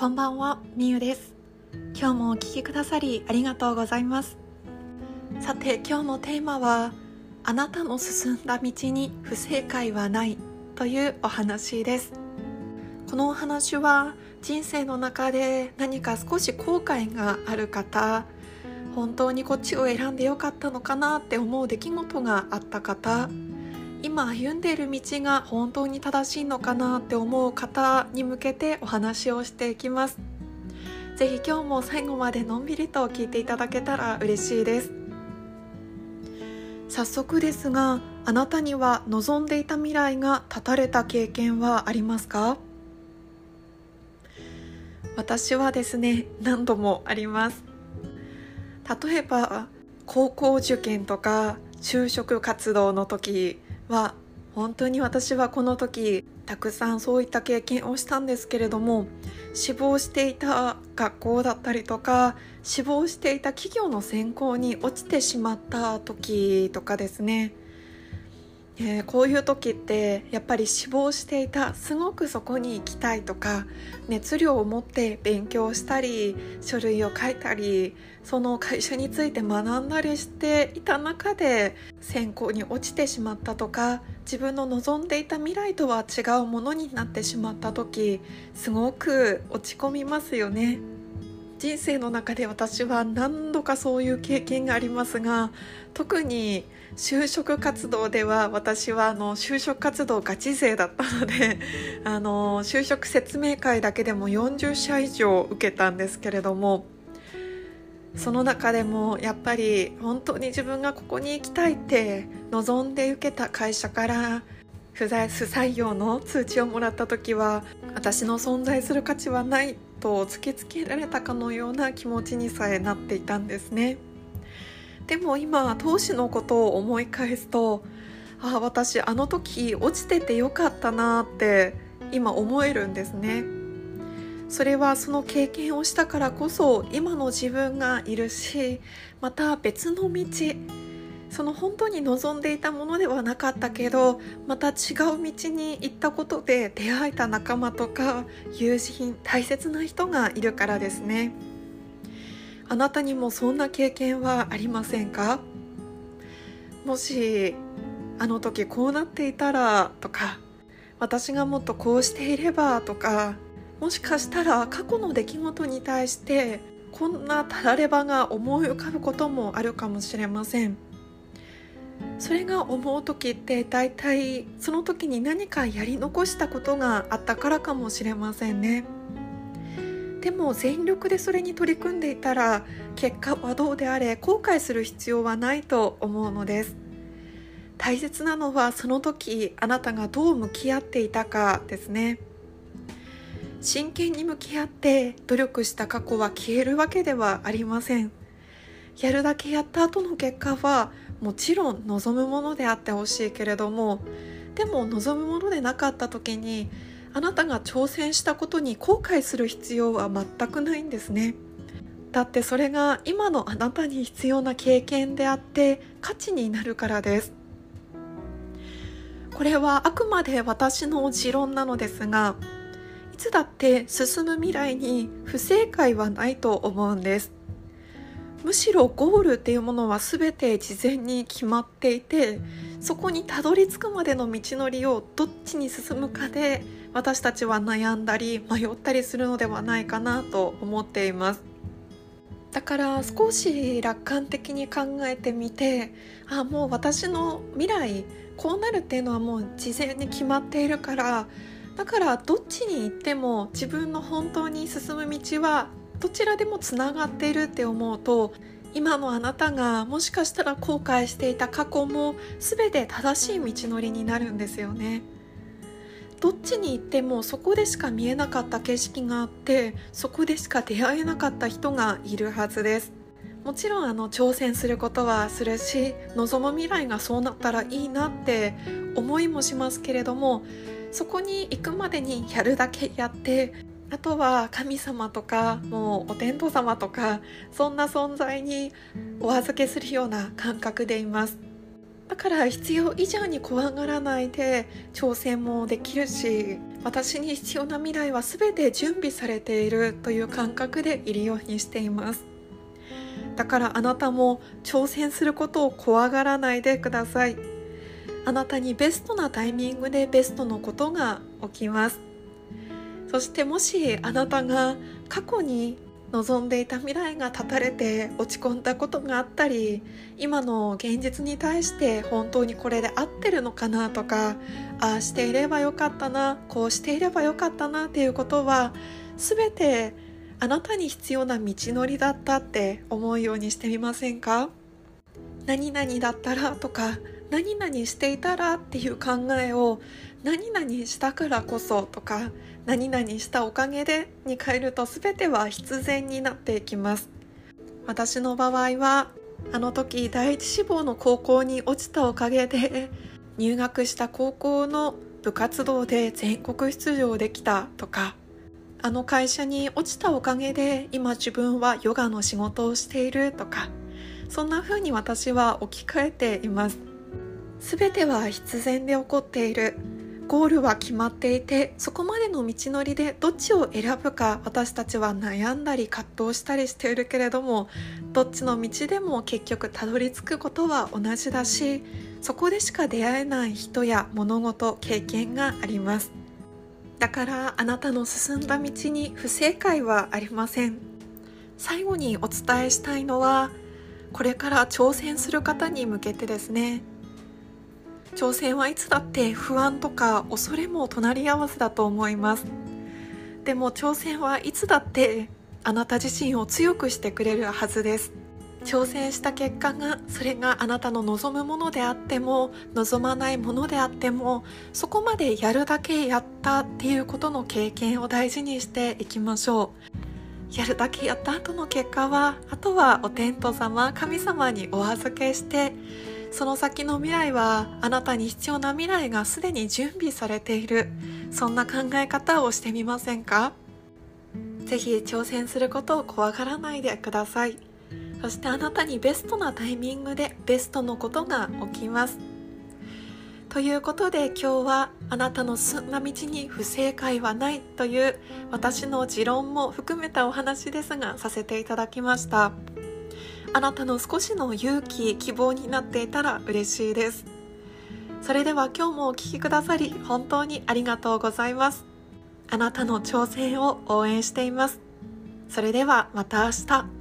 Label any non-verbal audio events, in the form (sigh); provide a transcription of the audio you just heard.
こんばんは、みゆです。今日もお聞きくださりありがとうございます。さて今日のテーマはあなたの進んだ道に不正解はないというお話です。このお話は人生の中で何か少し後悔がある方本当にこっちを選んでよかったのかなって思う出来事があった方今歩んでいる道が本当に正しいのかなって思う方に向けてお話をしていきます。ぜひ今日も最後までのんびりと聞いていただけたら嬉しいです。早速ですがあなたには望んでいた未来が断たれた経験はありますか？私はですね何度もあります。例えば高校受験とか就職活動の時は本当に私はこの時たくさんそういった経験をしたんですけれども志望していた学校だったりとか志望していた企業の選考に落ちてしまった時とかですね。えー、こういう時ってやっぱり志望していたすごくそこに行きたいとか熱量を持って勉強したり書類を書いたりその会社について学んだりしていた中で選考に落ちてしまったとか自分の望んでいた未来とは違うものになってしまった時すごく落ち込みますよね。人生の中で私は何度かそういう経験がありますが特に就職活動では私はあの就職活動ガチ勢だったので (laughs) あの就職説明会だけでも40社以上受けたんですけれどもその中でもやっぱり本当に自分がここに行きたいって望んで受けた会社から不採用の通知をもらった時は私の存在する価値はないと突きつけられたかのような気持ちにさえなっていたんですね。でも今当時のことを思い返すとああ私あの時落ちててよかったなって今思えるんですね。それはその経験をしたからこそ今の自分がいるしまた別の道その本当に望んでいたものではなかったけどまた違う道に行ったことで出会えた仲間とか友人大切な人がいるからですねあなたにもそんな経験はありませんか？もしあの時こうなっていたらとか私がもっとこうしていればとかもしかしたら過去の出来事に対してこんなたらればが思い浮かぶこともあるかもしれません。それが思う時って大体その時に何かやり残したことがあったからかもしれませんね。でも全力でそれに取り組んでいたら結果はどうであれ後悔する必要はないと思うのです。大切なのはその時あなたがどう向き合っていたかですね。真剣に向き合って努力した過去は消えるわけではありません。やるだけやった後の結果はもちろん望むものであってほしいけれどもでも望むものでなかった時にあなたが挑戦したことに後悔する必要は全くないんですね。だってそれが今のあなたに必要な経験であって価値になるからです。これはあくまで私の持論なのですがいつだって進む未来に不正解はないと思うんです。むしろゴールっていうものは全て事前に決まっていてそこにたどり着くまでの道のりをどっちに進むかで私たちは悩んだり迷ったりするのではないかなと思っています。だから少し楽観的に考えてみてあもう私の未来こうなるっていうのはもう事前に決まっているからだからどっちに行っても自分の本当に進む道はどちらでもつながっているって思うと今のあなたがもしかしたら後悔していた過去も全て正しい道のりになるんですよね。どっちに行ってもそこでしか見えなかった景色があってそこでしか出会えなかった人がいるはずですもちろんあの挑戦することはするし望む未来がそうなったらいいなって思いもしますけれどもそこに行くまでにやるだけやってあとは神様とかもうお天道様とかそんな存在にお預けするような感覚でいます。だから必要以上に怖がらないで挑戦もできるし私に必要な未来は全て準備されているという感覚でいるようにしています。だからあなたも挑戦することを怖がらないでください。あなたにベストなタイミングでベストのことが起きます。そしてもしあなたが過去に望んでいた未来が断たれて落ち込んだことがあったり今の現実に対して本当にこれで合ってるのかなとかああしていればよかったなこうしていればよかったなっていうことは全てあなたに必要な道のりだったって思うようにしてみませんか？何々だったらとか何々していたらっていう考えを何々したからこそとか何々したおかげでに変えると全ては必然になっていきます。私の場合はあの時第一志望の高校に落ちたおかげで入学した高校の部活動で全国出場できたとかあの会社に落ちたおかげで今自分はヨガの仕事をしているとかそんな風に私は置き換えています。全ては必然で起こっている。ゴールは決まっていてそこまでの道のりでどっちを選ぶか私たちは悩んだり葛藤したりしているけれどもどっちの道でも結局たどり着くことは同じだしそこでしか出会えない人や物事経験があります。だからあなたの進んだ道に不正解はありません。最後にお伝えしたいのはこれから挑戦する方に向けてですね。挑戦はいつだって不安とか恐れも隣り合わせだと思います。でも挑戦はいつだってあなた自身を強くしてくれるはずです。挑戦した結果がそれがあなたの望むものであっても望まないものであってもそこまでやるだけやったっていうことの経験を大事にしていきましょう。やるだけやった後の結果はあとはお天道様神様にお預けしてその先の未来はあなたに必要な未来がすでに準備されている。そんな考え方をしてみませんか？ぜひ挑戦することを怖がらないでください。そしてあなたにベストなタイミングでベストのことが起きます。ということで今日はあなたの進んだ道に不正解はないという私の持論も含めたお話ですがさせていただきました。あなたの少しの勇気希望になっていたら嬉しいです。それでは今日もお聴きくださり本当にありがとうございます。あなたの挑戦を応援しています。それではまた明日。